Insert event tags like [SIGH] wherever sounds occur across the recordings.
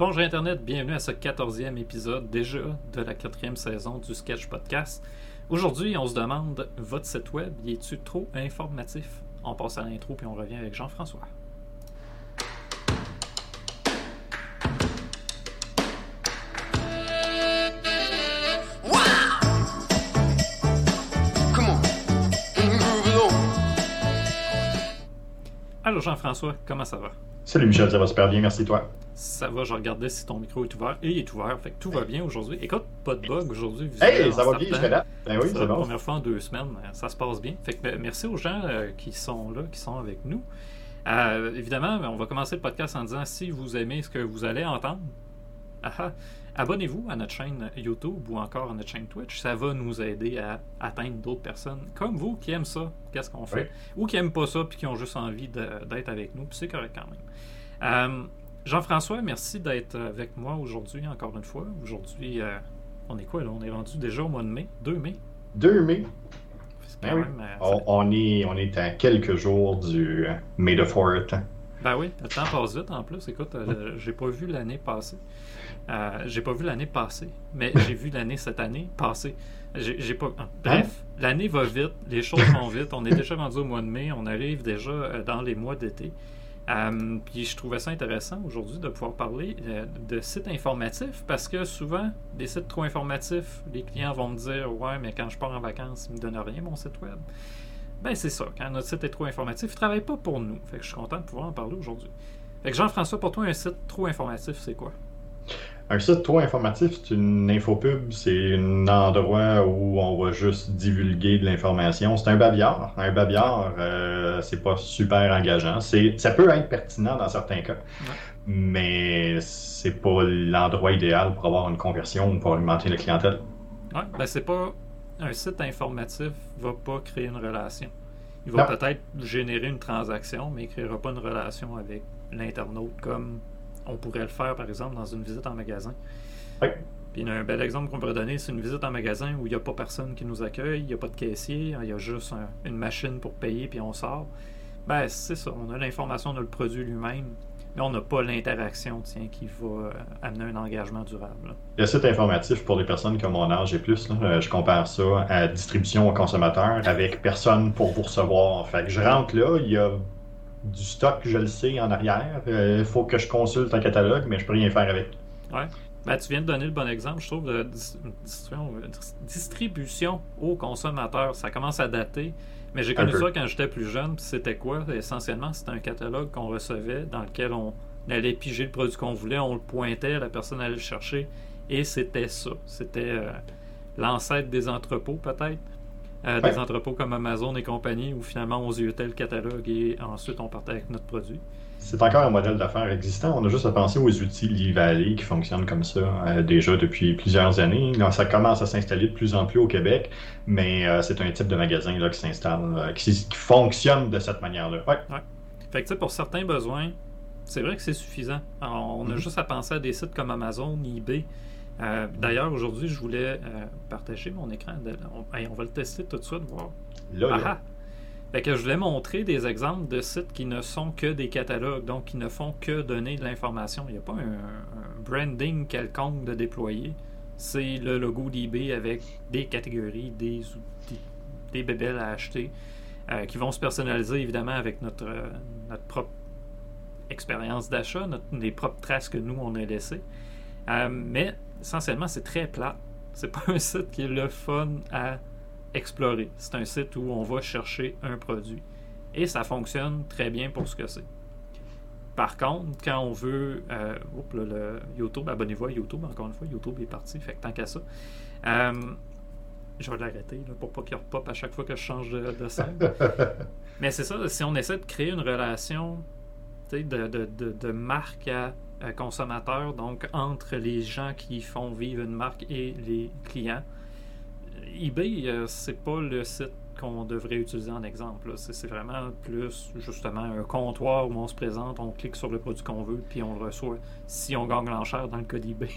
Bonjour Internet, bienvenue à ce quatorzième épisode déjà de la quatrième saison du Sketch Podcast. Aujourd'hui, on se demande, votre site web, y est-tu trop informatif? On passe à l'intro puis on revient avec Jean-François. [LAUGHS] Alors Jean-François, comment ça va? Salut Michel, ça va super bien, merci toi. Ça va, je regardais si ton micro est ouvert. Et il est ouvert, fait que tout va bien aujourd'hui. Écoute, pas de bug aujourd'hui. Hey, ça va bien jusqu'à là. Ben oui, c'est la première fois en deux semaines, ça se passe bien. Fait que ben, merci aux gens euh, qui sont là, qui sont avec nous. Euh, évidemment, on va commencer le podcast en disant si vous aimez ce que vous allez entendre, ah, ah, abonnez-vous à notre chaîne YouTube ou encore à notre chaîne Twitch. Ça va nous aider à atteindre d'autres personnes comme vous qui aiment ça, qu'est-ce qu'on fait, ou qui n'aiment pas ça puis qui ont juste envie d'être avec nous. Puis c'est correct quand même. Euh, Jean-François, merci d'être avec moi aujourd'hui, encore une fois. Aujourd'hui, euh, on est quoi là? On est rendu déjà au mois de mai 2 mai? 2 mai ben euh, on, est, on est à quelques jours du May the 4th. Ben oui, le temps passe vite en plus. Écoute, j'ai pas vu l'année passée. j'ai pas vu l'année passée, mais j'ai vu l'année cette année passée. J'ai pas. Bref, hein? l'année va vite, les choses vont vite. On est déjà rendu au mois de mai, on arrive déjà dans les mois d'été. Euh, puis je trouvais ça intéressant aujourd'hui de pouvoir parler euh, de sites informatifs parce que souvent, des sites trop informatifs, les clients vont me dire Ouais, mais quand je pars en vacances, ils me donnent rien mon site web. Ben c'est ça, quand notre site est trop informatif, il ne travaille pas pour nous. Fait que je suis content de pouvoir en parler aujourd'hui. Fait que Jean-François, pour toi, un site trop informatif, c'est quoi? Un site trop informatif, c'est une infopub, c'est un endroit où on va juste divulguer de l'information. C'est un babillard. Un babillard, euh, c'est pas super engageant. ça peut être pertinent dans certains cas, mais c'est pas l'endroit idéal pour avoir une conversion ou pour alimenter la clientèle. Ouais, ben c'est pas un site informatif va pas créer une relation. Il va peut-être générer une transaction, mais il créera pas une relation avec l'internaute comme on pourrait le faire, par exemple, dans une visite en magasin. Oui. Puis un bel exemple qu'on pourrait donner, c'est une visite en magasin où il n'y a pas personne qui nous accueille, il n'y a pas de caissier, il y a juste une machine pour payer, puis on sort. Ben, c'est ça. On a l'information, on a le produit lui-même, mais on n'a pas l'interaction tiens, qui va euh, amener un engagement durable. Le site informatif pour les personnes comme mon âge et plus, euh, je compare ça à distribution aux consommateurs avec personne pour vous recevoir. Fait que je rentre là, il y a du stock, je le sais, en arrière. Il euh, faut que je consulte un catalogue, mais je peux rien faire avec. Ouais. Ben, tu viens de donner le bon exemple, je trouve, de distribution aux consommateurs. Ça commence à dater. Mais j'ai connu ça quand j'étais plus jeune. C'était quoi? Essentiellement, c'était un catalogue qu'on recevait dans lequel on allait piger le produit qu'on voulait, on le pointait, la personne allait le chercher. Et c'était ça. C'était euh, l'ancêtre des entrepôts, peut-être. Euh, des entrepôts comme Amazon et compagnie, où finalement on ziotait le catalogue et ensuite on partait avec notre produit. C'est encore un modèle d'affaires existant. On a juste à penser aux outils Livalley qui fonctionnent comme ça euh, déjà depuis plusieurs années. ça commence à s'installer de plus en plus au Québec, mais euh, c'est un type de magasin là, qui s'installe, qui, fonctionne de cette manière-là. Ouais. Fait que pour certains besoins, c'est vrai que c'est suffisant. on a mm-hmm. juste à penser à des sites comme Amazon, eBay, euh, d'ailleurs, aujourd'hui, je voulais euh, partager mon écran. On, va le tester tout de suite, voir. Là, Que je voulais montrer des exemples de sites qui ne sont que des catalogues, donc qui ne font que donner de l'information. Il n'y a pas un, branding quelconque de déployer. C'est le logo d'eBay avec des catégories, des outils, des bébelles à acheter, euh, qui vont se personnaliser évidemment avec notre, notre propre expérience d'achat, les propres traces que nous on a laissées. mais essentiellement, c'est très plat. C'est pas un site qui est le fun à explorer. C'est un site où on va chercher un produit. Et ça fonctionne très bien pour ce que c'est. Par contre, quand on veut. Euh, le YouTube, abonnez-vous à YouTube, encore une fois, YouTube est parti, fait que tant qu'à ça. Euh, je vais l'arrêter pour pas qu'il repop à chaque fois que je change de, scène. [LAUGHS] Mais c'est ça, si on essaie de créer une relation de, de, de, de marque à consommateurs, donc entre les gens qui font vivre une marque et les clients. eBay, euh, c'est pas le site qu'on devrait utiliser en exemple. C'est vraiment plus justement un comptoir où on se présente, on clique sur le produit qu'on veut, puis on le reçoit si on gagne l'enchère dans le code eBay.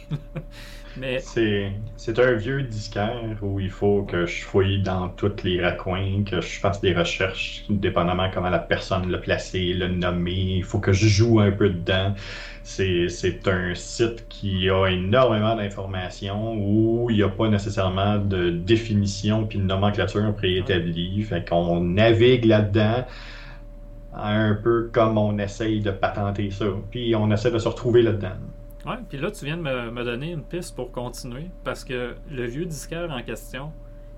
Mais... C'est un vieux disquaire où il faut que je fouille dans tous les raccoins, que je fasse des recherches, dépendamment comment la personne l'a placé, l'a nommé. Il faut que je joue un peu dedans. c'est un site qui a énormément d'informations où il n'y a pas nécessairement de définition puis de nomenclature préétablie. Fait qu'on navigue là-dedans un peu comme on essaye de patenter ça. Puis on essaie de se retrouver là-dedans. Ouais, puis là, tu viens de me, donner une piste pour continuer parce que le vieux disquaire en question,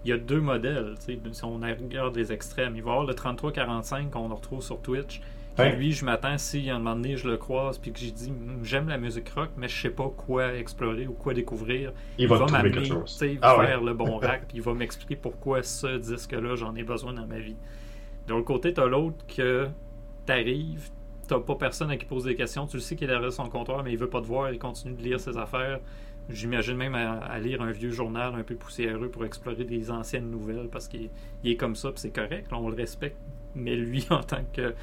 il y a deux modèles. Si on regarde les extrêmes, il va y avoir le 3345 qu'on retrouve sur Twitch. Lui, je m'attends, si un moment donné je le croise puis que j'ai dit j'aime la musique rock, mais je sais pas quoi explorer ou quoi découvrir, il, va, m'amener, va ah faire le bon rack puis il va m'expliquer pourquoi ce disque-là j'en ai besoin dans ma vie. De l'autre côté, tu as l'autre que t'arrives, t'as pas personne à qui poser des questions, tu le sais qu'il est derrière son comptoir, mais il veut pas te voir, il continue de lire ses affaires. J'imagine même à, lire un vieux journal un peu poussiéreux pour explorer des anciennes nouvelles parce qu'il est comme ça, c'est correct, on le respecte. Mais lui, [LAUGHS] en tant que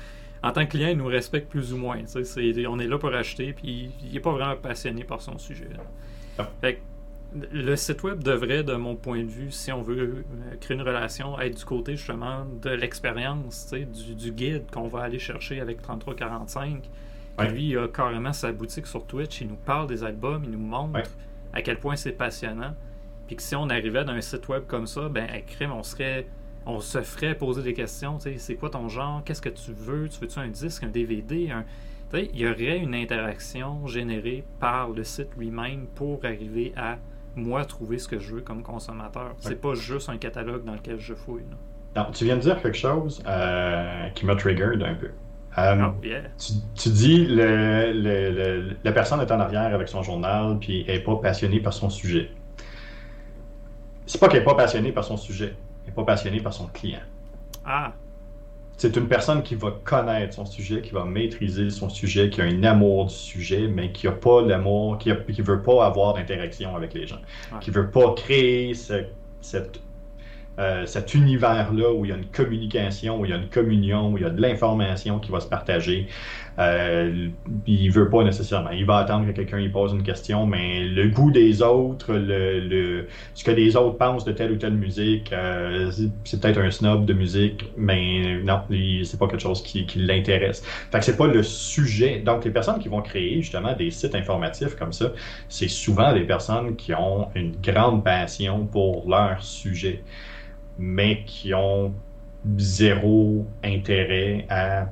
en tant que client, il nous respecte plus ou moins. on est là pour acheter, puis il n'est pas vraiment passionné par son sujet. Ah. Le site web devrait, de mon point de vue, si on veut euh, créer une relation, être du côté justement de l'expérience, du, du guide qu'on va aller chercher avec 3345. Lui, il a carrément sa boutique sur Twitch, il nous parle des albums, il nous montre à quel point c'est passionnant. Puis que si on arrivait dans un site web comme ça, ben, à on serait on se ferait poser des questions. C'est quoi ton genre? Qu'est-ce que tu veux? Tu veux-tu un disque, un DVD? Un... Il y aurait une interaction générée par le site lui-même pour arriver à moi trouver ce que je veux comme consommateur. C'est pas juste un catalogue dans lequel je fouille. tu viens de dire quelque chose euh, qui m'a triggered un peu. Euh, oh, tu, dis le, la personne est en arrière avec son journal puis elle n'est pas passionnée par son sujet. C'est pas qu'elle n'est pas passionnée par son sujet n'est pas passionné par son client. Ah. C'est une personne qui va connaître son sujet, qui va maîtriser son sujet, qui a un amour du sujet, mais qui n'a pas l'amour, qui ne veut pas avoir d'interaction avec les gens, qui ne veut pas créer cette euh, cet univers-là où il y a une communication, où il y a une communion, où il y a de l'information qui va se partager. Euh, il veut pas nécessairement. Il va attendre que quelqu'un lui pose une question, mais le goût des autres, le, ce que les autres pensent de telle ou telle musique, euh, c'est peut-être un snob de musique, mais non, c'est pas quelque chose qui, l'intéresse. Fait que c'est pas le sujet. Donc les personnes qui vont créer justement des sites informatifs comme ça, c'est souvent des personnes qui ont une grande passion pour leur sujet mais qui ont zéro intérêt à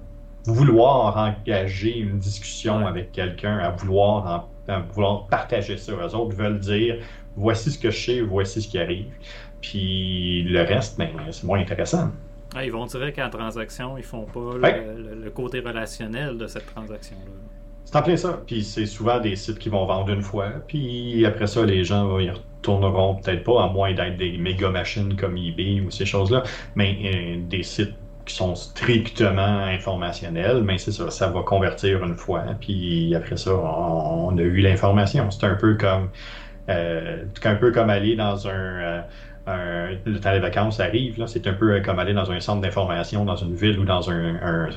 vouloir engager une discussion avec quelqu'un, à vouloir, vouloir partager ça. Les autres veulent dire voici ce que je sais, voici ce qui arrive. Puis le reste, ben, c'est moins intéressant. Ah, ils vont dire qu'en transaction, ils font pas le, côté relationnel de cette transaction-là. C'est en plein ça. Puis c'est souvent des sites qui vont vendre une fois. Puis après ça, les gens ils tourneront peut-être pas, à moins d'être des méga machines comme eBay ou ces choses-là, mais euh, des sites qui sont strictement informationnels, mais c'est ça, ça va convertir une fois, puis après ça, on, a eu l'information. C'est un peu comme euh, un peu comme aller dans un, euh, le temps des vacances arrive, c'est un peu comme aller dans un centre d'information dans une ville ou dans un,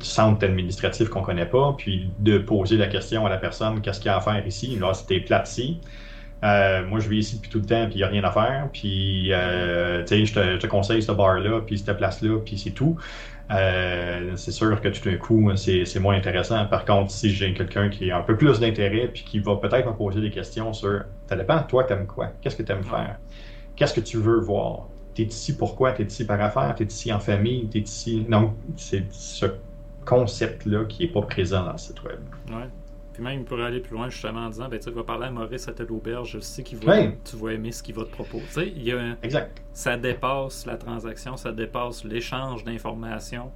centre administratif qu'on connaît pas, puis de poser la question à la personne qu'est-ce qu'il y a à faire ici? Là, c'était plat. Euh, moi, je vis ici depuis tout le temps, puis il n'y a rien à faire. Puis, euh, tu sais, je te, conseille ce bar-là, puis cette place-là, puis c'est tout. Euh, c'est sûr que tout d'un coup, c'est moins intéressant. Par contre, si j'ai quelqu'un qui a un peu plus d'intérêt, puis qui va peut-être me poser des questions sur, ça dépend, toi, t'aimes quoi? Qu'est-ce que tu aimes faire? Qu'est-ce que tu veux voir? T'es ici pourquoi? T'es ici par affaire? T'es ici en famille? T'es ici... Non, c'est ce concept-là qui n'est pas présent dans le site web. Ouais. Puis même, il pourrait aller plus loin justement en disant ben, tu vas parler à Maurice à telle auberge, je sais qu'il va, tu vas aimer ce qu'il va te proposer. Il y a exact. Ça dépasse la transaction, ça dépasse l'échange d'informations.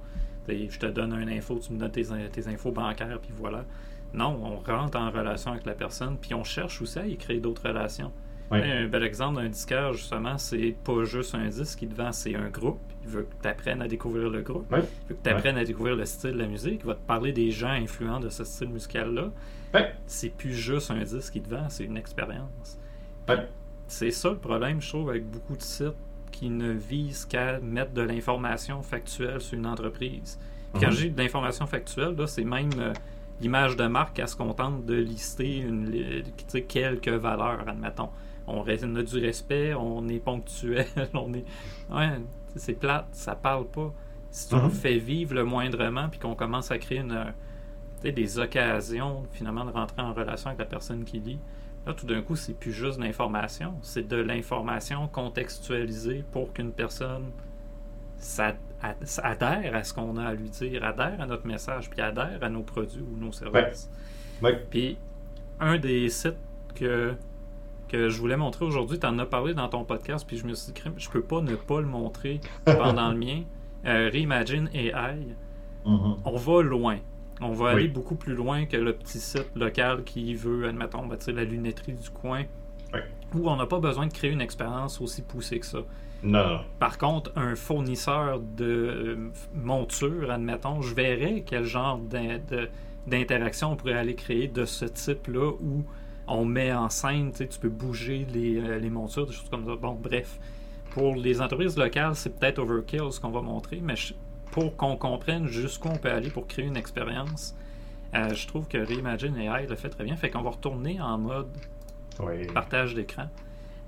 Je te donne un info, tu me donnes tes, tes infos bancaires, puis voilà. Non, on rentre en relation avec la personne, puis on cherche aussi à y créer d'autres relations. Un bel exemple d'un disqueur, justement, c'est pas juste un disque qui te vend, c'est un groupe. Il veut que tu apprennes à découvrir le groupe. Il veut que tu apprennes à découvrir le style de la musique. Il va te parler des gens influents de ce style musical-là. C'est plus juste un disque qui te vend, c'est une expérience. C'est ça le problème, je trouve, avec beaucoup de sites qui ne visent qu'à mettre de l'information factuelle sur une entreprise. quand mhm. j'ai de l'information factuelle, c'est même euh, l'image de marque à se contente de lister une, quelques valeurs, admettons on a du respect, on est ponctuel, [LAUGHS] on est. Ouais, c'est plate, ça parle pas. Si tu nous mhm. fais vivre le moindrement, puis qu'on commence à créer une, des occasions finalement de rentrer en relation avec la personne qui lit. Là, tout d'un coup, c'est plus juste de l'information, c'est de l'information contextualisée pour qu'une personne adhère à ce qu'on a à lui dire, adhère à notre message, puis adhère à nos produits ou nos services. Puis, un des sites que, que je voulais montrer aujourd'hui, tu en as parlé dans ton podcast, puis je me suis dit, je peux pas ne pas le montrer pendant le mien. Euh, Reimagine AI. Mm-hmm. On va loin. On va aller beaucoup plus loin que le petit site local qui veut, admettons, ben, la lunetterie du coin, où on n'a pas besoin de créer une expérience aussi poussée que ça. Non. Par contre, un fournisseur de euh, monture, admettons, je verrais quel genre d'interaction on pourrait aller créer de ce type-là où on met en scène, tu peux bouger les, euh, les, montures, des choses comme ça. Bon, bref. Pour les entreprises locales, c'est peut-être overkill ce qu'on va montrer, mais pour qu'on comprenne jusqu'où on peut aller pour créer une expérience, euh, je trouve que Reimagine AI le fait très bien. Fait qu'on va retourner en mode partage d'écran.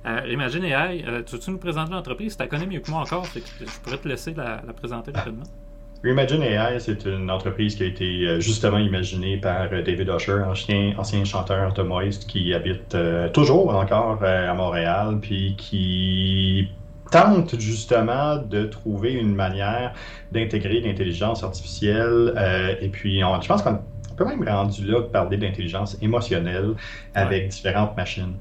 Euh, Imagine AI, euh, tu veux-tu nous présenter l'entreprise? Tu la connais mieux que moi encore, je pourrais te laisser la, présenter rapidement. Reimagine AI, c'est une entreprise qui a été euh, justement imaginée par David Usher, ancien, ancien chanteur Moist, qui habite toujours encore à Montréal, puis qui tente justement de trouver une manière d'intégrer l'intelligence artificielle. et puis, je pense qu'on peut même rendu là de parler d'intelligence émotionnelle avec différentes machines.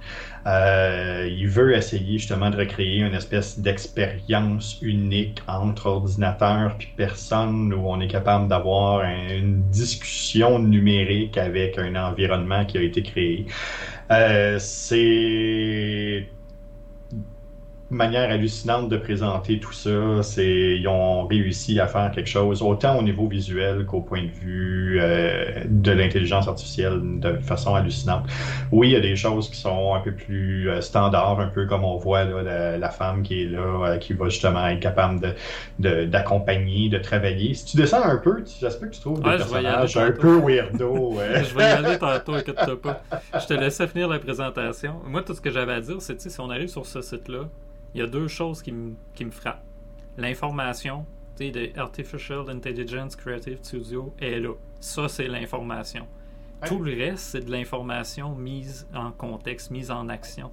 Euh, il veut essayer justement de recréer une espèce d'expérience unique entre ordinateur puis personne où on est capable d'avoir une discussion numérique avec un environnement qui a été créé. Euh, c'est manière hallucinante de présenter tout ça. C'est, ils ont réussi à faire quelque chose, autant au niveau visuel qu'au point de vue euh, de l'intelligence artificielle, de façon hallucinante. Oui, il y a des choses qui sont un peu plus euh, standards, un peu comme on voit là, la, femme qui est là, euh, qui va justement être capable de, d'accompagner, de, travailler. Si tu descends un peu, j'espère que tu trouves des personnages un peu weirdo. [LAUGHS] je vais y aller tantôt, écoute-toi pas. Je te laisse finir la présentation. Moi, tout ce que j'avais à dire, c'est, si on arrive sur ce site-là, il y a deux choses qui, me frappent. L'information, tu sais, de Artificial Intelligence Creative Studio est là. Ça, c'est l'information. Tout le reste, c'est de l'information mise en contexte, mise en action.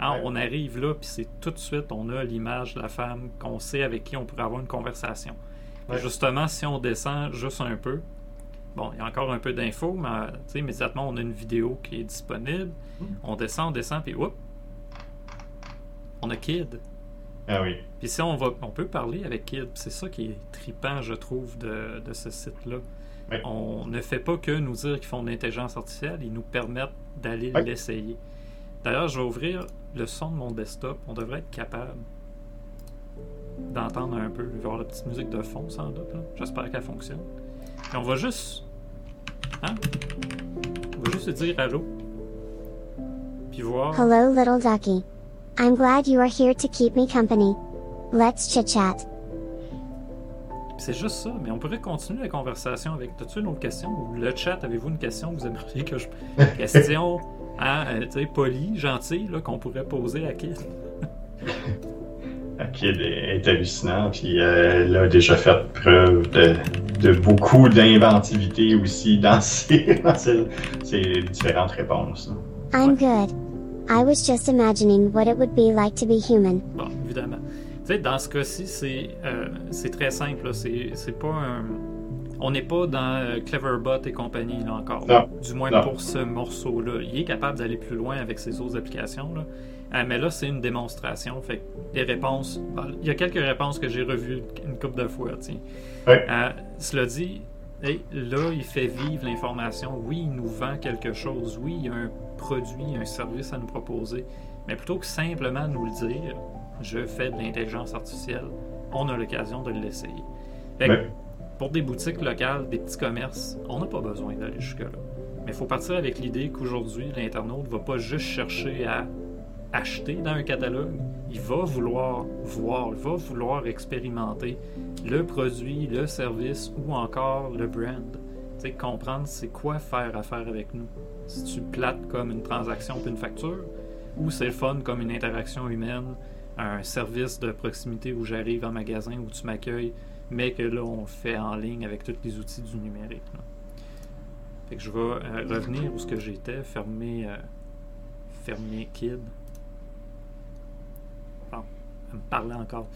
Hein, on arrive là, puis c'est tout de suite, on a l'image de la femme qu'on sait avec qui on pourrait avoir une conversation. Justement, si on descend juste un peu, bon, il y a encore un peu d'infos, mais immédiatement, on a une vidéo qui est disponible. Hmm. On descend, on descend, puis oups, on a Kid. Ah oui. Puis si on va, on peut parler avec Kid. C'est ça qui est tripant, je trouve, de, ce site-là. On ne fait pas que nous dire qu'ils font de l'intelligence artificielle, ils nous permettent d'aller l'essayer. D'ailleurs, je vais ouvrir le son de mon desktop. On devrait être capable d'entendre un peu. Avoir la petite musique de fond, sans doute. J'espère qu'elle fonctionne. Et on va juste. Hein? On va juste dire allô. Puis voir. Hello, little ducky. I'm glad you are here to keep me company. Let's chit-chat. C'est juste ça, mais on pourrait continuer la conversation avec. T'as-tu une autre question? Ou le chat Avez-vous une question Vous aimeriez que je. [LAUGHS] question, hein, euh, tu sais, polie, gentille, là, qu'on pourrait poser à Kid [LAUGHS] Kid est hallucinant, puis euh, elle a déjà fait preuve de, beaucoup d'inventivité aussi dans ses, [LAUGHS] dans ses différentes réponses. I'm good. I was just imagining what it would be like to be human. Bon, évidemment. Tu sais, dans ce cas-ci, c'est euh, très simple. C'est pas un. On n'est pas dans euh, Cleverbot et compagnie là encore. Du moins pour ce morceau-là. Il est capable d'aller plus loin avec ses autres applications. Là. Euh, mais là, c'est une démonstration. Fait les réponses. il y a quelques réponses que j'ai revues une couple de fois. Tiens. Euh, cela dit, là, il fait vivre l'information. Oui, il nous vend quelque chose. Oui, il y a un produit, un service à nous proposer. Mais plutôt que simplement nous le dire, je fais de l'intelligence artificielle, on a l'occasion de l'essayer. Pour des boutiques locales, des petits commerces, on n'a pas besoin d'aller jusque-là. Mais il faut partir avec l'idée qu'aujourd'hui, l'internaute ne va pas juste chercher à acheter dans un catalogue, il va vouloir voir, il va vouloir expérimenter le produit, le service ou encore le brand. Tu sais, comprendre c'est quoi faire affaire avec nous. Si tu plates comme une transaction puis une facture, ou c'est le fun comme une interaction humaine, un service de proximité où j'arrive en magasin, où tu m'accueilles, mais que là, on fait en ligne avec tous les outils du numérique. Fait que je vais euh, revenir où ce que j'étais, fermer, euh, fermer Kid. Me parlait encore.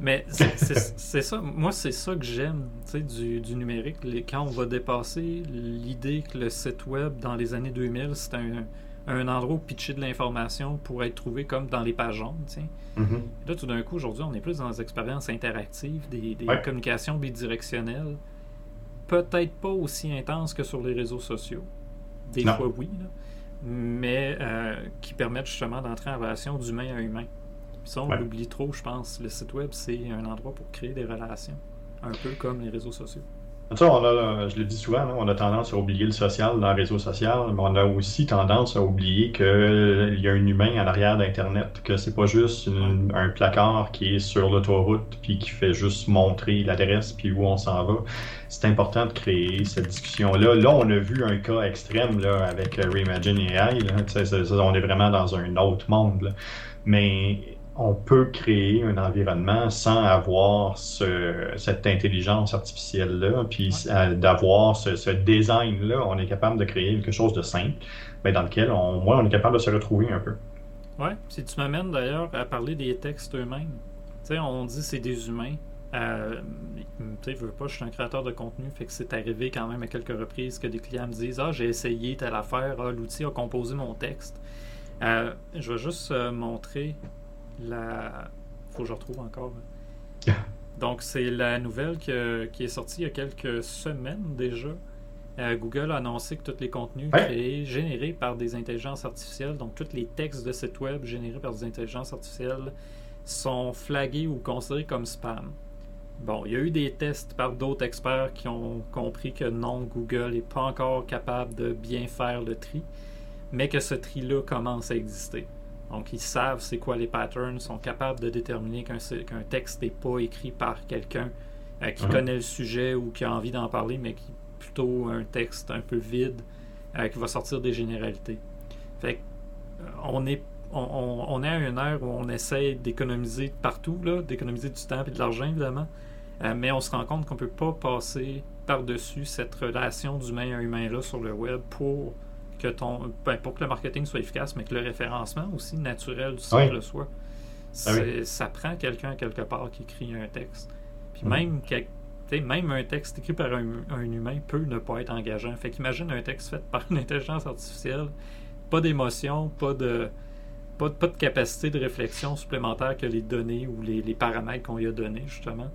Mais c'est- ça, moi c'est ça que j'aime du, du numérique. Les- quand on va dépasser l'idée que le site web dans les années 2000 c'était un, un endroit où pitcher de l'information pour être trouvé comme dans les pages jaunes. sais. Mhm. Là, tout d'un coup, aujourd'hui, on est plus dans des expériences interactives, des, des Ouais. communications bidirectionnelles. Peut-être pas aussi intenses que sur les réseaux sociaux. Des Non. fois, oui. là. Mais euh, qui permettent justement d'entrer en relation d'humain à humain. Puis ça, on Ouais. l'oublie trop, je pense. Le site web, c'est un endroit pour créer des relations. Un peu comme les réseaux sociaux. On a, je le dis souvent, on a tendance à oublier le social dans le réseau social, mais on a aussi tendance à oublier qu'il y a un humain en arrière d'Internet, que c'est pas juste une- un placard qui est sur l'autoroute puis qui fait juste montrer l'adresse puis où on s'en va. C'est important de créer cette discussion-là. Là, on a vu un cas extrême là, avec euh, Reimagine AI. là. On est vraiment dans un autre monde. là. Mais on peut créer un environnement sans avoir ce- cette intelligence artificielle-là, puis d'avoir ce, ce design-là, on est capable de créer quelque chose de simple, mais dans lequel on, moi, on est capable de se retrouver un peu. Ouais, si tu m'amènes d'ailleurs à parler des textes eux-mêmes. Tu sais, on dit c'est des humains. Euh, tu sais, je veux pas, je suis un créateur de contenu, fait que c'est arrivé quand même à quelques reprises que des clients me disent Ah, j'ai essayé telle affaire, ah, l'outil a composé mon texte. Euh, je vais juste euh, montrer la. Faut que je retrouve encore. hein. [LAUGHS] Donc, c'est la nouvelle que- qui est sortie il y a quelques semaines déjà. Euh, Google a annoncé que tous les contenus Ouais. créés, générés par des intelligences artificielles, donc tous les textes de sites web générés par des intelligences artificielles, sont flagués ou considérés comme spam. Bon, il y a eu des tests par d'autres experts qui ont compris que non, Google n'est pas encore capable de bien faire le tri, mais que ce tri-là commence à exister. Donc, ils savent c'est quoi les patterns, sont capables de déterminer qu'un texte n'est pas écrit par quelqu'un euh, qui Mhm. connaît le sujet ou qui a envie d'en parler, mais qui est plutôt un texte un peu vide euh, qui va sortir des généralités. Fait euh, on est on, on- on est à une ère où on essaie d'économiser partout, là, d'économiser du temps et de l'argent, évidemment. Euh, mais on se rend compte qu'on ne peut pas passer par-dessus cette relation d'humain à humain-là sur le web pour que ton ben, pour que le marketing soit efficace, mais que le référencement aussi naturel du site Oui. le soit. Ah Ça prend quelqu'un quelque part qui écrit un texte. Puis Mhm. même, même un texte écrit par un, un humain peut ne pas être engageant. Fait qu'imagine un texte fait par [LAUGHS] une intelligence artificielle, pas d'émotion, pas de, pas, de- pas de capacité de réflexion supplémentaire que les données ou les, les paramètres qu'on lui a donnés, justement.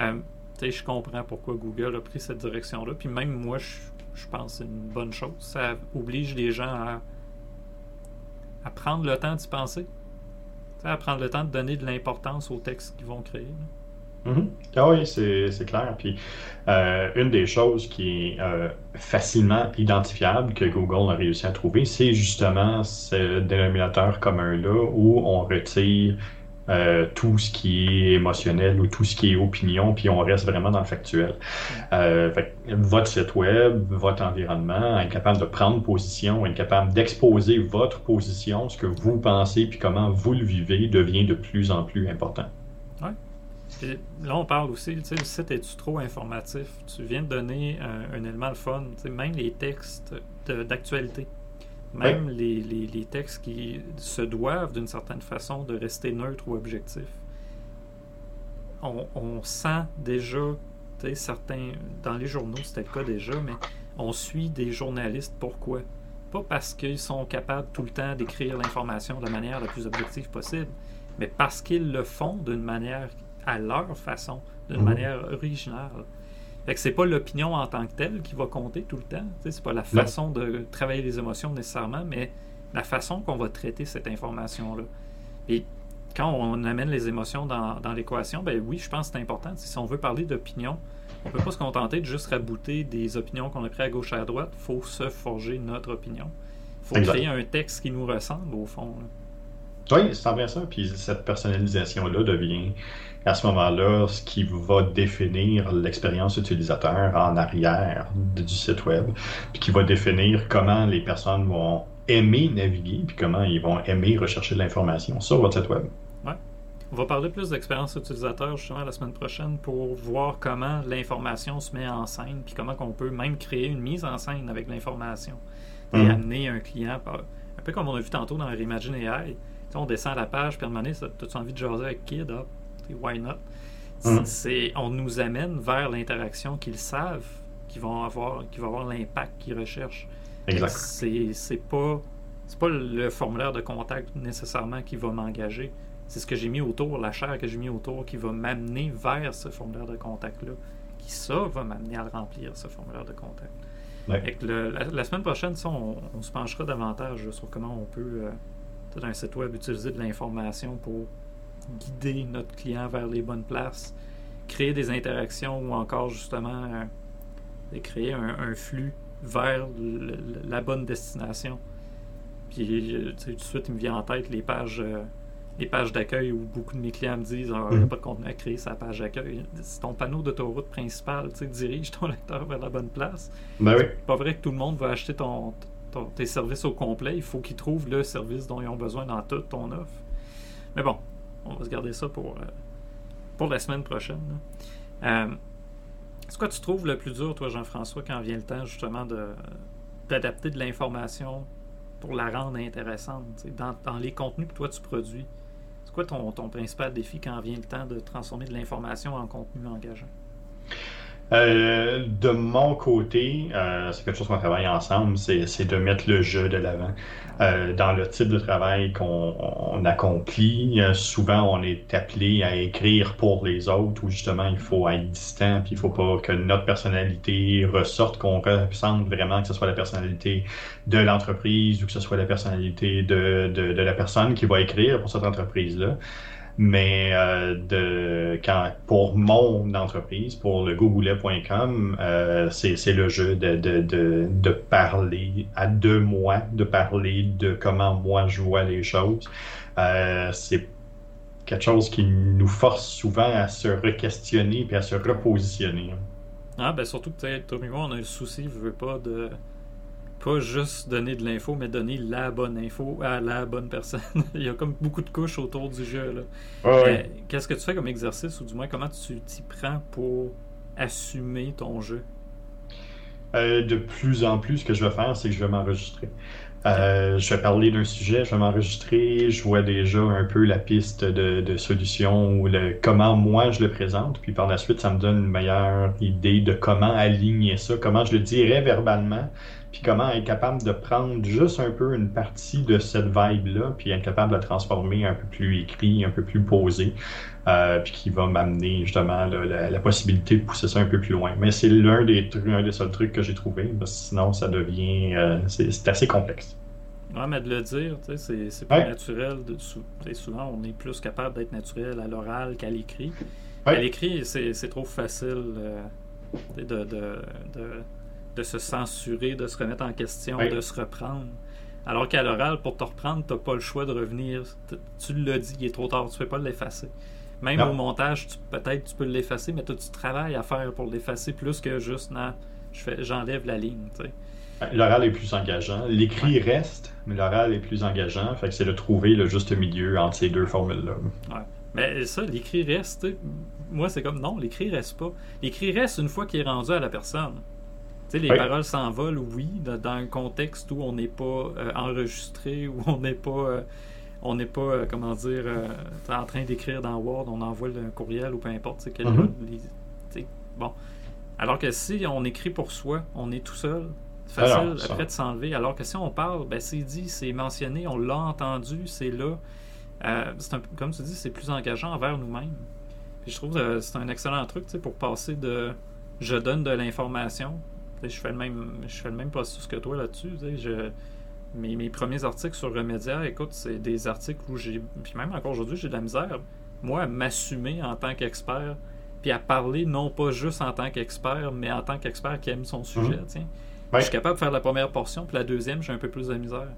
Euh, je comprends pourquoi Google a pris cette direction-là. Puis même moi, je, je pense que c'est une bonne chose. Ça oblige les gens à, prendre le temps d'y penser. À prendre le temps de donner de l'importance aux textes qu'ils vont créer. Mhm. Ah oui, c'est c'est clair. Puis euh, une des choses qui est euh, facilement identifiable que Google a réussi à trouver, c'est justement ce dénominateur commun-là où on retire euh, tout ce qui est émotionnel ou tout ce qui est opinion, puis on reste vraiment dans le factuel. Euh, fait votre site web, votre environnement, être capable de prendre position, être capable d'exposer votre position, ce que vous pensez, puis comment vous le vivez, devient de plus en plus important. Là, on parle aussi, tu sais, le site est-tu trop informatif? Tu viens de donner un, un élément le fun, tu sais, même les textes d'actualité, même les, les- les textes qui se doivent d'une certaine façon de rester neutres ou objectifs. On, on sent déjà, certains, dans les journaux, c'était le cas déjà, mais on suit des journalistes, pourquoi? Pas parce qu'ils sont capables tout le temps d'écrire l'information de la manière la plus objective possible, mais parce qu'ils le font d'une manière à leur façon, d'une Mhm. manière originale. Fait que c'est pas l'opinion en tant que telle qui va compter tout le temps. C'est pas la façon de travailler les émotions nécessairement, mais la façon qu'on va traiter cette information-là. Et quand on amène les émotions dans, dans l'équation, ben oui, je pense que c'est important. Si on veut parler d'opinion, on peut pas se contenter de juste rabouter des opinions qu'on a prises à gauche et à droite. Il faut se forger notre opinion. Il faut Exact. créer un texte qui nous ressemble, au fond. là. Oui, c'est en vrai ça. Puis cette personnalisation-là devient, à ce moment-là, ce qui va définir l'expérience utilisateur en arrière de- du site web, puis qui va définir comment les personnes vont aimer naviguer, puis comment ils vont aimer rechercher de l'information sur votre site web. On va parler plus d'expérience utilisateur justement la semaine prochaine pour voir comment l'information se met en scène, puis comment on peut même créer une mise en scène avec l'information et Mhm. amener un client, par- un peu comme on a vu tantôt dans Reimagine AI. On descend la page, puis à un moment donné, ça- as-tu envie de jaser avec Kid? Ah, why not? C'est, on nous amène vers l'interaction qu'ils savent qui vont avoir, qui va avoir l'impact qu'ils recherchent. Exact. C'est, c'est pas c'est pas le formulaire de contact nécessairement qui va m'engager. C'est ce que j'ai mis autour, la chair que j'ai mis autour qui va m'amener vers ce formulaire de contact-là. Qui ça va m'amener à le remplir, ce formulaire de contact. Ouais. Fait que le- la, la semaine prochaine, ça, on, on se penchera davantage sur comment on peut, euh, peut-être un site web, utiliser de l'information pour guider notre client vers les bonnes places, créer des interactions ou encore justement euh, créer un, un flux vers le- la bonne destination. Puis euh, tu sais, tout de suite, il me vient en tête les pages, euh, les pages d'accueil où beaucoup de mes clients me disent Ah, il n'y a Mhm. pas de contenu à créer, sa page d'accueil. C'est ton panneau d'autoroute principal, dirige ton lecteur vers la bonne place. Ben oui. C'est pas vrai que tout le monde va acheter ton, tes services au complet. Il faut qu'ils trouvent le service dont ils ont besoin dans toute ton offre. Mais bon, on va se garder ça pour, euh, pour la semaine prochaine. Euh, c'est quoi tu trouves le plus dur, toi, Jean-François, quand vient le temps justement de, d'adapter de l'information pour la rendre intéressante dans, dans les contenus que toi tu produis? C'est quoi ton, ton principal défi quand vient le temps de transformer de l'information en contenu engageant? Euh, de mon côté, euh, c'est quelque chose qu'on travaille ensemble, c'est de mettre le jeu de l'avant. Euh, dans le type de travail qu'on on accomplit, euh, souvent on est appelé à écrire pour les autres, où justement il faut être distant, puis il faut pas que notre personnalité ressorte, qu'on ressente vraiment que ce soit la personnalité de l'entreprise ou que ce soit la personnalité de, de, de la personne qui va écrire pour cette entreprise-là. Mais euh, de, quand, pour mon entreprise, pour le gogoulet.com, euh, c'est le jeu de, parler à deux mois, de parler de comment moi je vois les choses. Euh, c'est quelque chose qui nous force souvent à se re-questionner puis à se repositionner. Ah, ben surtout toi et moi, on a le souci, je veux pas de. Pas juste donner de l'info, mais donner la bonne info à la bonne personne. [LAUGHS] Il y a comme beaucoup de couches autour du jeu, là. Euh, Qu'est-ce que tu fais comme exercice, ou du moins, comment tu t'y prends pour assumer ton jeu? Euh, de plus en plus, ce que je vais faire, c'est que je vais m'enregistrer. Euh, je vais parler d'un sujet, je vais m'enregistrer, je vois déjà un peu la piste de, de solution ou le, comment moi je le présente, puis par la suite, ça me donne une meilleure idée de comment aligner ça, comment je le dirais verbalement, puis comment être capable de prendre juste un peu une partie de cette vibe-là, puis être capable de la transformer un peu plus écrit, un peu plus posé, euh, puis qui va m'amener justement là, la, la possibilité de pousser ça un peu plus loin. Mais c'est l'un des trucs, un des seuls trucs que j'ai trouvé, parce que sinon ça devient, euh, c'est assez complexe. Ouais, mais de le dire, tu sais, c'est Ouais. naturel. De, souvent, on est plus capable d'être naturel à l'oral qu'à l'écrit. Ouais. À l'écrit, c'est c'est trop facile euh, de, de, de se censurer, de se remettre en question, de se reprendre. Alors qu'à l'oral, pour te reprendre, tu n'as pas le choix de revenir. Tu l'as dit, il est trop tard, tu ne peux pas l'effacer. Même Non. au montage, tu- peut-être tu peux l'effacer, mais tu as du travail à faire pour l'effacer plus que juste, non, je j'enlève la ligne. sais. L'oral est plus engageant. L'écrit reste, mais l'oral est plus engageant. Fait que c'est de trouver le juste milieu entre ces deux formules-là. Mais ça, l'écrit reste. Moi, c'est comme non, l'écrit reste pas. L'écrit reste une fois qu'il est rendu à la personne. Sais, les Oui. paroles s'envolent, oui, dans, un contexte où on n'est pas euh, enregistré, [LAUGHS] où on n'est pas, euh, on n'est pas, euh, comment dire, en train d'écrire dans Word, on envoie un courriel ou peu importe. les- tu sais, bon. Alors que si on écrit pour soi, on est tout seul. C'est Alors, facile après de s'enlever. Alors que si on parle, ben, c'est dit, c'est mentionné, on l'a entendu, c'est là. C'est un- comme tu dis, c'est plus engageant envers nous-mêmes. Je trouve que c'est un excellent truc tu sais, pour passer de je donne de l'information. Je fais le même je fais le même processus que toi là-dessus. je- Mes, mes premiers articles sur Remedia, écoute, c'est des articles où j'ai. Puis même encore aujourd'hui, j'ai de la misère, moi, à m'assumer en tant qu'expert, puis à parler non pas juste en tant qu'expert, mais en tant qu'expert qui aime son sujet. Mhm. tiens. Ouais. Je suis capable de faire la première portion, puis la deuxième, j'ai un peu plus de misère.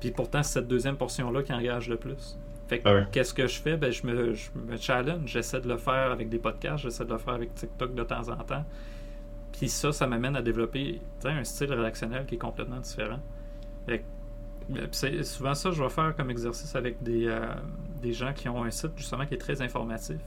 Puis pourtant, c'est cette deuxième portion-là qui engage le plus. Fait que Ah ouais. qu'est-ce que je fais? Ben, je, me, je me challenge, j'essaie de le faire avec des podcasts, j'essaie de le faire avec TikTok de temps en temps. Puis ça, ça m'amène à développer un style rédactionnel qui est complètement différent. Fait euh, c'est souvent ça, je vais faire comme exercice avec des, euh, des gens qui ont un site justement qui est très informatif.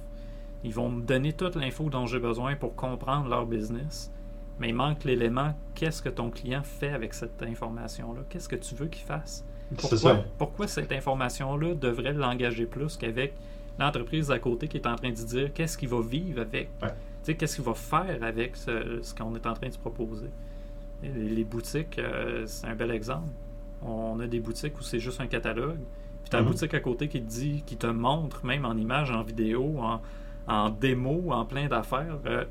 Ils vont me donner toute l'info dont j'ai besoin pour comprendre leur business. Mais il manque l'élément qu'est-ce que ton client fait avec cette information-là? Qu'est-ce que tu veux qu'il fasse? Pourquoi, ça. pourquoi cette information-là devrait l'engager plus qu'avec l'entreprise à côté qui est en train de dire qu'est-ce qu'il va vivre avec? Ouais. Sais, Qu'est-ce qu'il va faire avec ce, ce qu'on est en train de se proposer? Les, les boutiques, euh, c'est un bel exemple. On a des boutiques où c'est juste un catalogue. Puis tu as Mhm. une boutique à côté qui te dit, qui te montre, même en image, en vidéo, en, en démo, en plein d'affaires, euh,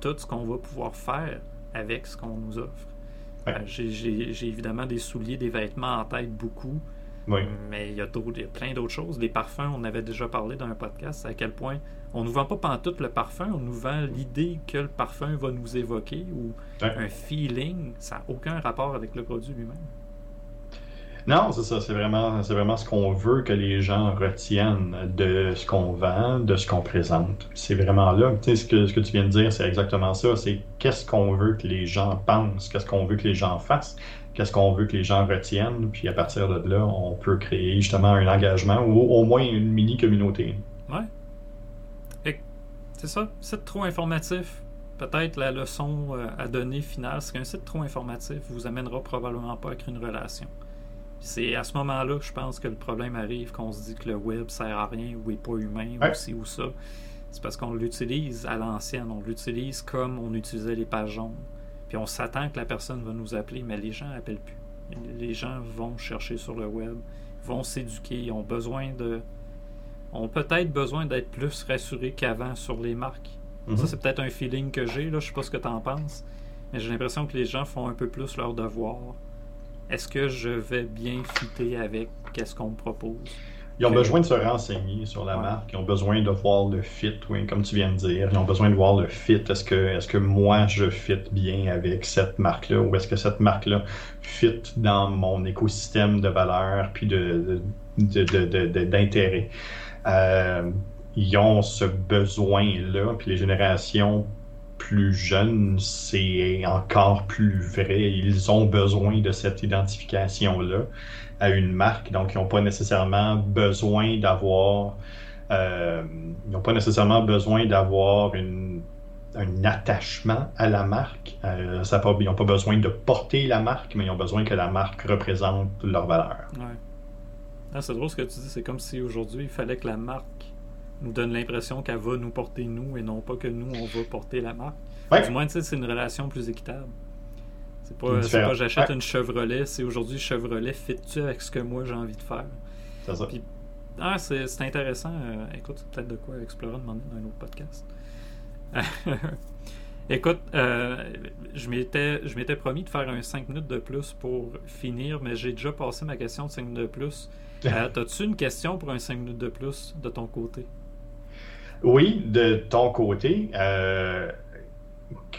tout ce qu'on va pouvoir faire avec ce qu'on nous offre. Ouais. Euh, j'ai évidemment des souliers, des vêtements en tête, beaucoup. Oui. Mais il y a, il y a plein d'autres choses. Les parfums, on avait déjà parlé dans un podcast, à quel point on ne nous vend pas pantoute le parfum, on nous vend l'idée que le parfum va nous évoquer ou Ouais. un feeling. Ça n'a aucun rapport avec le produit lui-même. Non, c'est ça. C'est vraiment, c'est vraiment ce qu'on veut que les gens retiennent de ce qu'on vend, de ce qu'on présente. C'est vraiment là. Tu sais, ce que, ce que tu viens de dire, c'est exactement ça. C'est qu'est-ce qu'on veut que les gens pensent, qu'est-ce qu'on veut que les gens fassent, qu'est-ce qu'on veut que les gens retiennent. Puis à partir de là, on peut créer justement un engagement ou au moins une mini-communauté. Ouais. Et c'est ça. Site trop informatif. Peut-être la leçon euh, à donner finale, c'est qu'un site trop informatif vous amènera probablement pas à créer une relation. C'est à ce moment-là que je pense que le problème arrive, qu'on se dit que le web sert à rien ou est pas humain Ouais. ou ci ou ça. C'est parce qu'on l'utilise à l'ancienne, on l'utilise comme on utilisait les pages jaunes. Puis on s'attend que la personne va nous appeler, mais les gens appellent plus. Les gens vont chercher sur le web, vont s'éduquer, ils ont besoin de, ont peut-être besoin d'être plus rassurés qu'avant sur les marques. Mhm. Ça, c'est peut-être un feeling que j'ai, là, je sais pas ce que tu en penses, mais j'ai l'impression que les gens font un peu plus leur devoir. Est-ce que je vais bien fitter avec qu'est-ce qu'on me propose? Ils ont besoin de se renseigner sur la Ouais. marque. Ils ont besoin de voir le fit, oui, comme tu viens de dire. Ils ont besoin de voir le fit. Est-ce que, est-ce que moi, je fit bien avec cette marque-là ou est-ce que cette marque-là fit dans mon écosystème de valeurs puis de, de, de- de- de- d'intérêt? Euh, ils ont ce besoin-là, puis les générations plus jeunes, c'est encore plus vrai. Ils ont besoin de cette identification-là à une marque, donc ils n'ont pas nécessairement besoin d'avoir euh, ils n'ont pas nécessairement besoin d'avoir une- un attachement à la marque. Euh, ça pas, ils n'ont pas besoin de porter la marque, mais ils ont besoin que la marque représente leur valeur. Ouais. Ah, c'est drôle ce que tu dis, c'est comme si aujourd'hui il fallait que la marque nous donne l'impression qu'elle va nous porter nous et non pas que nous on va porter la marque. Ouais. Du moins, c'est une relation plus équitable. C'est pas, j'achète une Chevrolet, c'est aujourd'hui Chevrolet fit-tu avec ce que moi j'ai envie de faire? C'est ça. Puis- Ah, c'est c'est intéressant. Euh, écoute, c'est peut-être de quoi explorer demander dans un autre podcast. [LAUGHS] écoute, euh, je m'étais je m'étais promis de faire un 5 minutes de plus pour finir, mais j'ai déjà passé ma question de 5 minutes de plus. [LAUGHS] Euh, T'as-tu une question pour un 5 minutes de plus de ton côté? Oui, de ton côté, euh,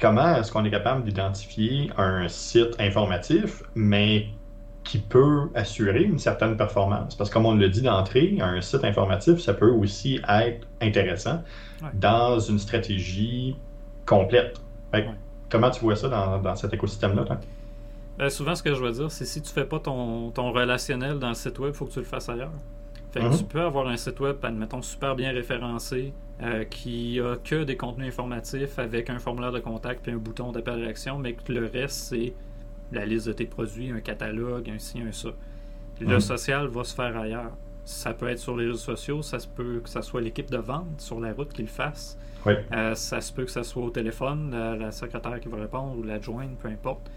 comment est-ce qu'on est capable d'identifier un site informatif, mais qui peut assurer une certaine performance? Parce que comme on le dit d'entrée, un site informatif, ça peut aussi être intéressant Ouais. dans une stratégie complète. Fait Ouais. Comment tu vois ça dans, dans cet écosystème-là? Ben, souvent, ce que je veux dire, c'est si tu fais pas ton, ton relationnel dans le site web, il faut que tu le fasses ailleurs. Fait que Mhm. tu peux avoir un site web, admettons, super bien référencé, euh, qui a que des contenus informatifs avec un formulaire de contact puis un bouton d'appel-réaction, mais que le reste, c'est la liste de tes produits, un catalogue, un ci, un ça. Le Mhm. social va se faire ailleurs. Ça peut être sur les réseaux sociaux, ça se peut que ça soit l'équipe de vente sur la route qui le fasse. Oui. Euh, ça se peut que ça soit au téléphone, la, la secrétaire qui va répondre ou l'adjointe, peu importe.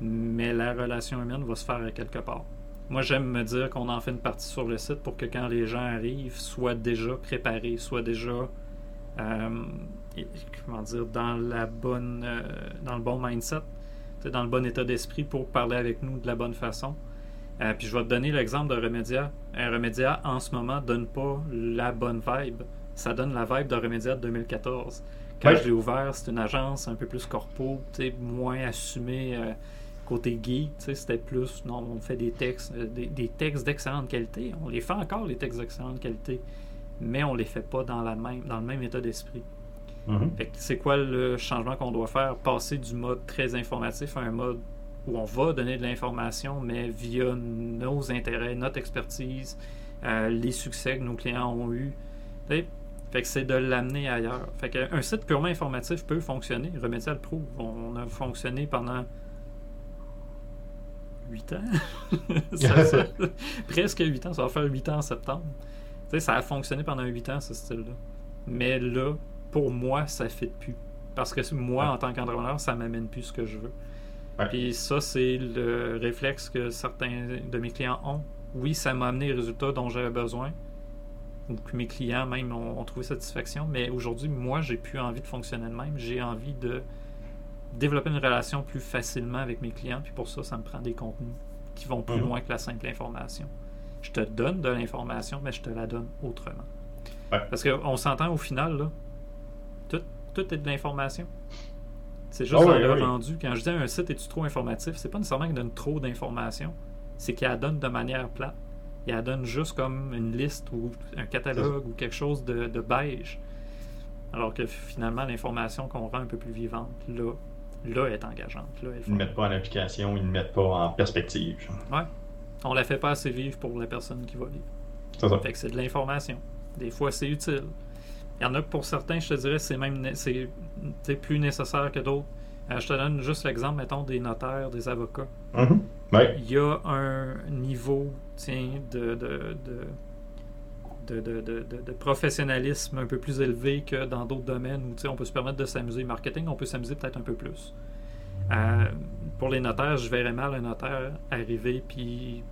Mais la relation humaine va se faire à quelque part. Moi, j'aime me dire qu'on en fait une partie sur le site pour que quand les gens arrivent, soient déjà préparés, soient déjà, comment dire, dans la bonne, euh, dans le bon mindset, dans le bon état d'esprit pour parler avec nous de la bonne façon. Euh, puis je vais te donner l'exemple de Remedia. Un Remedia, en ce moment, donne pas la bonne vibe. Ça donne la vibe de Remedia de 2014. Quand Ouais. je l'ai ouvert, c'est une agence un peu plus corpo, moins assumée euh, côté geek. C'était plus, non, on fait des textes, euh, des, des textes d'excellente qualité. On les fait encore, les textes d'excellente qualité, mais on les fait pas dans, la même, dans le même état d'esprit. Mhm. Que c'est quoi le changement qu'on doit faire? Passer du mode très informatif à un mode où on va donner de l'information, mais via nos intérêts, notre expertise, euh, les succès que nos clients ont eus. Fait que c'est de l'amener ailleurs. Fait qu'un site purement informatif peut fonctionner. Remedial Pro, on a fonctionné pendant 8 ans. [LAUGHS] [LAUGHS] presque 8 ans, ça va faire 8 ans en septembre. Ça a fonctionné pendant 8 ans, ce style-là. Mais là, pour moi, ça ne fit plus. Parce que moi, en tant qu'entrepreneur, ça m'amène plus ce que je veux. Puis ça, c'est le réflexe que certains de mes clients ont. Oui, ça m'a amené les résultats dont j'avais besoin. Ou que mes clients même ont, trouvé satisfaction. Mais aujourd'hui, moi, j'ai plus envie de fonctionner de même. J'ai envie de développer une relation plus facilement avec mes clients. Puis pour ça, ça me prend des contenus qui vont plus mhm. loin que la simple information. Je te donne de l'information, mais je te la donne autrement. Parce qu'on s'entend au final, là, tout, tout est de l'information. C'est juste ah le rendu. Quand je dis un site est-tu trop informatif, c'est pas nécessairement qu'il donne trop d'informations, c'est qu'il la donne de manière plate. Il la donne juste comme une liste ou un catalogue ou quelque chose de, beige. Alors que finalement, l'information qu'on rend un peu plus vivante, là, là est engageante. Là, ils ne mettent pas en application, ils ne mettent pas en perspective. Ouais. On la fait pas assez vivre pour la personne qui va lire. C'est ça. Fait que c'est de l'information. Des fois, c'est utile. Il y en a pour certains, je te dirais, c'est même c'est plus nécessaire que d'autres. Euh, je te donne juste l'exemple, mettons, des notaires, des avocats. Mm-hmm. Il y a un niveau tiens, de, de, de, de, professionnalisme un peu plus élevé que dans d'autres domaines où on peut se permettre de s'amuser. Marketing, on peut s'amuser peut-être un peu plus. Euh, pour les notaires, je verrais mal un notaire arriver puis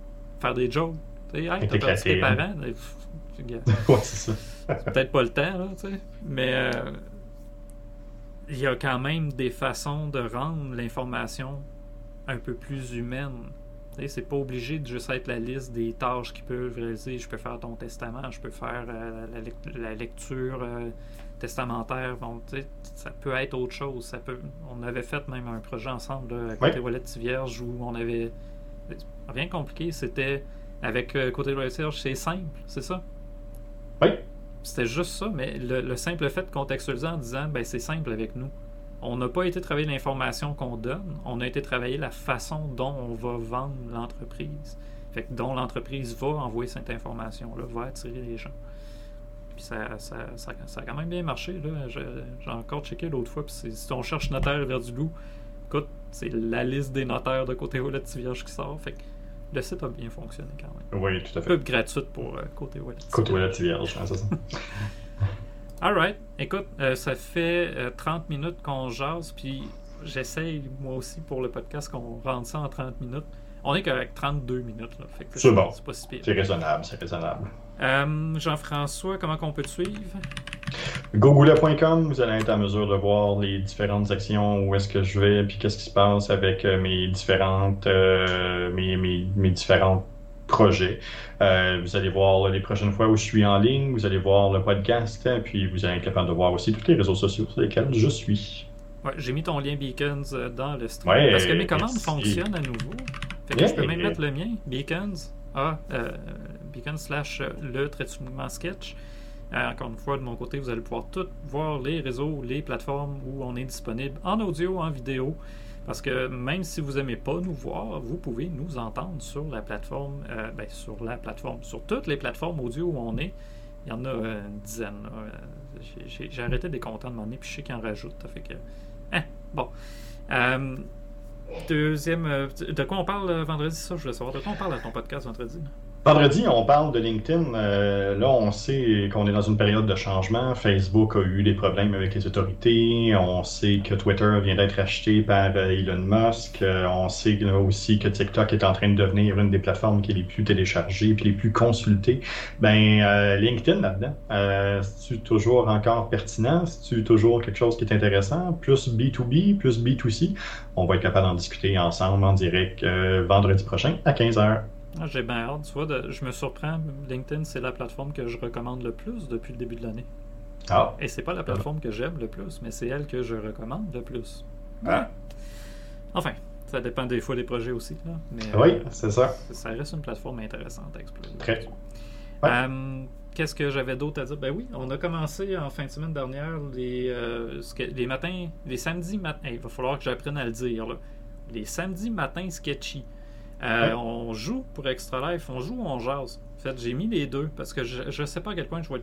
faire des jokes. Hey, t'as perdu tes parents. ouais, c'est ça. peut-être pas le temps, là, tu sais. Mais euh, il y a quand même des façons de rendre l'information un peu plus humaine. C'est pas obligé de juste être la liste des tâches qu'ils peuvent réaliser. Je peux faire ton testament, je peux faire euh, la, lecture euh, testamentaire. Bon, ça peut être autre chose. Ça peut... On avait fait même un projet ensemble là, à côté Wallet Vierge où on avait. Rien compliqué, c'était avec côté Wallet Vierge, c'est simple, c'est ça? Oui. C'était juste ça, mais le, simple fait de contextualiser en disant ben, c'est simple avec nous. On n'a pas été travailler l'information qu'on donne, on a été travailler la façon dont on va vendre l'entreprise. Fait que dont l'entreprise va envoyer cette information-là, va attirer les gens. Puis ça, ça, ça, ça, a quand même bien marché. J'ai encore checké l'autre fois. Puis si on cherche notaire vers du loup, écoute, c'est la liste des notaires de côté Vierge qui sort. Fait que le site a bien fonctionné quand même. Oui, tout à fait. Pub gratuite pour euh, Côté Wallet. Côté Wallet Vierge, c'est ça. [LAUGHS] Alright. Écoute, euh, ça fait 30 euh, minutes qu'on jase, puis j'essaye moi aussi pour le podcast qu'on rentre ça en 30 minutes. On est qu'avec 32 minutes. C'est bon. C'est pas si pire. C'est raisonnable, c'est raisonnable. Jean-François, comment on peut te suivre? Gogoulet.com, vous allez être en mesure de voir les différentes actions, où est-ce que je vais, puis qu'est-ce qui se passe avec euh, mes différentes euh, mes, mes, mes, différents projets. Euh, vous allez voir les prochaines fois où je suis en ligne, vous allez voir le podcast, puis vous allez être capable de voir aussi tous les réseaux sociaux sur lesquels je suis. Ouais, j'ai mis ton lien Beacons dans le stream. parce que mes commandes fonctionnent à nouveau. Fait que je peux même mettre le mien, Beacons, ah, Beacons slash le traitement sketch. Euh, encore une fois, de mon côté, vous allez pouvoir tout voir les réseaux, les plateformes où on est disponible en audio, en vidéo. Parce que même si vous n'aimez pas nous voir, vous pouvez nous entendre sur la plateforme, euh, ben, sur la plateforme, sur toutes les plateformes audio où on est. Il y en a euh, une dizaine. J'ai arrêté de les compter de puis je sais qu'ils en rajoutent. fait que, hein, bon. deuxième. de quoi on parle vendredi, ça, je voulais savoir. De quoi on parle à ton podcast vendredi? Vendredi, on parle de LinkedIn. Euh, là, on sait qu'on est dans une période de changement. Facebook a eu des problèmes avec les autorités. On sait que Twitter vient d'être acheté par euh, Elon Musk. Euh, on sait aussi que TikTok est en train de devenir une des plateformes qui est les plus téléchargées et les plus consultées. Ben, LinkedIn là-dedans, c'est toujours encore pertinent? C'est toujours quelque chose qui est intéressant? Plus B2B, plus B2C? On va être capable d'en discuter ensemble en direct vendredi prochain à 15h. Ah, j'ai bien hâte. Tu vois, je me surprends. LinkedIn, c'est la plateforme que je recommande le plus depuis le début de l'année. Ah. Et c'est pas la plateforme que j'aime le plus, mais c'est elle que je recommande le plus. Ah. Enfin, ça dépend des fois des projets aussi. Là, oui, euh, c'est ça. Ça reste une plateforme intéressante à explorer. Très. Euh, qu'est-ce que j'avais d'autre à dire? Ben oui, on a commencé en fin de semaine dernière les, euh, les matins, les samedis matins. il va falloir que j'apprenne à le dire. Les samedis matins sketchy. Euh, Ouais. On joue pour Extra Life, on joue ou on jase? En fait, j'ai mis les deux parce que je, je sais pas à quel point je vais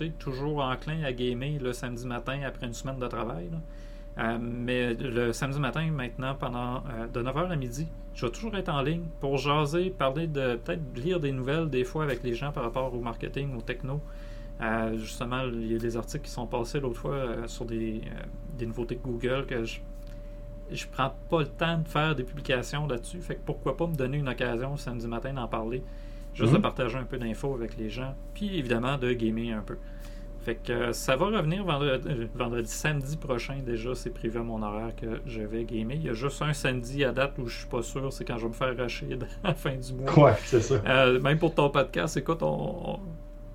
être toujours enclin à gamer le samedi matin après une semaine de travail. Euh, mais le samedi matin, maintenant, pendant euh, de 9h à midi, je vais toujours être en ligne pour jaser, parler de peut-être lire des nouvelles des fois avec les gens par rapport au marketing, au techno. Justement, il y a des articles qui sont passés l'autre fois sur des, des nouveautés de Google que je je prends pas le temps de faire des publications là-dessus. Fait que pourquoi pas me donner une occasion samedi matin d'en parler? Juste Mhm. de partager un peu d'infos avec les gens. Puis évidemment de gamer un peu. Fait que euh, ça va revenir vendredi, euh, vendredi, samedi prochain déjà, c'est prévu à mon horaire que je vais gamer. Il y a juste un samedi à date où je suis pas sûr, c'est quand je vais me faire racher [LAUGHS] à la fin du mois. Ouais, c'est ça. Euh, même pour ton podcast, écoute, on, on-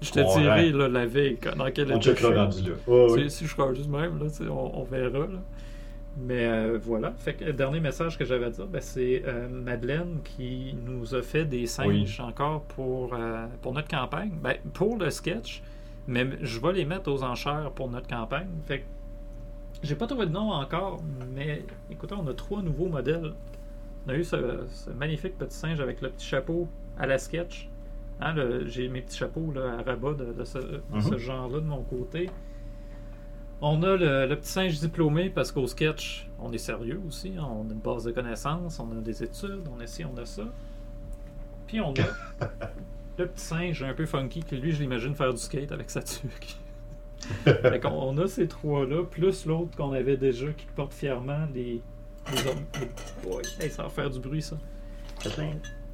je te Ouais. dirai là, la veille dans quel On état je suis. Ouais, Si- je suis juste même, là, on, on verra. là. Mais euh, voilà. Fait que le dernier message que j'avais à dire, ben, c'est euh, Madeleine qui nous a fait des singes encore pour, euh, pour notre campagne. Ben, pour le sketch, mais je vais les mettre aux enchères pour notre campagne. Fait que j'ai pas trouvé de nom encore, mais écoutez, on a trois nouveaux modèles. On a eu ce, ce magnifique petit singe avec le petit chapeau à la sketch. Hein, le- j'ai mes petits chapeaux là, à rabat de, de ce, Mhm. ce genre-là de mon côté. On a le, le petit singe diplômé parce qu'au sketch, on est sérieux aussi. hein. On a une base de connaissances, on a des études, on a ci, on a ça. Puis on a [LAUGHS] le petit singe un peu funky qui, lui, je l'imagine faire du skate avec sa tuque. [LAUGHS] fait qu'on on a ces trois-là, plus l'autre qu'on avait déjà qui porte fièrement les. les, hommes- hey, ça va faire du bruit ça.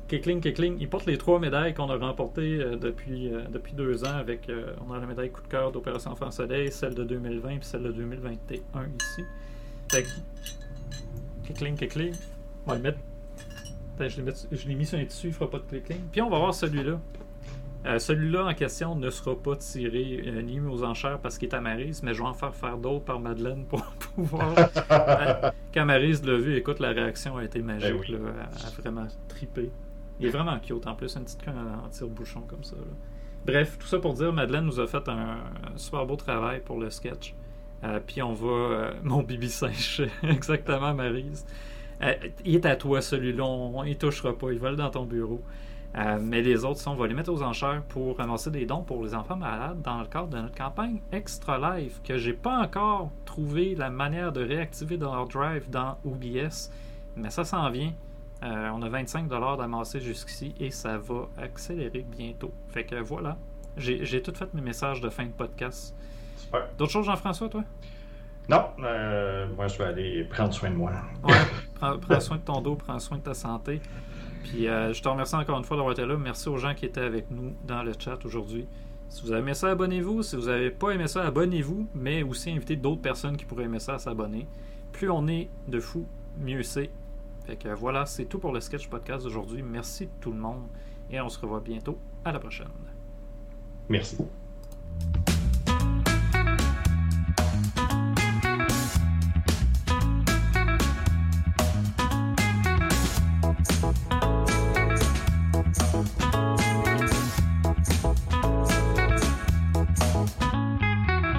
Kekling, Kekling, il porte les trois médailles qu'on a remportées euh, depuis, euh, depuis deux ans avec. euh, on a la médaille coup de cœur d'Opération Enfant Soleil, celle de 2020 puis celle de 2021 ici. Fait que. Kekling, Kekling. On va le mettre. Attends, je l'ai mis sur un tissu, il fera pas de clickling. Puis on va voir celui-là. Celui-là en question ne sera pas tiré ni mis aux enchères parce qu'il est à Maryse, mais je vais en faire faire d'autres par Madeleine pour [LAUGHS] pouvoir. [LAUGHS] Quand Maryse l'a vu, écoute, la réaction a été magique. Ben oui. là. Elle a vraiment trippé. Il est vraiment cute en plus, un petit en, tire-bouchon comme ça. Bref, tout ça pour dire, Madeleine nous a fait un, super beau travail pour le sketch. Euh, Puis on va. euh, [LAUGHS] mon bibi singe, [LAUGHS] exactement, Maryse. Euh, il est à toi celui-là, on, il touchera pas, il vole dans ton bureau. Mais les autres, ça, on va les mettre aux enchères pour ramasser des dons pour les enfants malades dans le cadre de notre campagne Extra Life, que j'ai pas encore trouvé la manière de réactiver dans leur drive dans OBS, mais ça s'en vient. Euh, on a 25$ d'amasser jusqu'ici et ça va accélérer bientôt. Fait que voilà, j'ai j'ai tout fait mes messages de fin de podcast. Super. D'autres choses, Jean-François, toi? Non, euh, moi je vais aller prendre soin de moi. Ouais, [LAUGHS] prends, prends soin de ton dos, prends soin de ta santé. Puis euh, je te remercie encore une fois d'avoir été là. Merci aux gens qui étaient avec nous dans le chat aujourd'hui. Si vous avez aimé ça, abonnez-vous. Si vous n'avez pas aimé ça, abonnez-vous. Mais aussi invitez d'autres personnes qui pourraient aimer ça à s'abonner. Plus on est de fous, mieux c'est. Fait que voilà, c'est tout pour le sketch podcast d'aujourd'hui. Merci tout le monde et on se revoit bientôt. À la prochaine. Merci.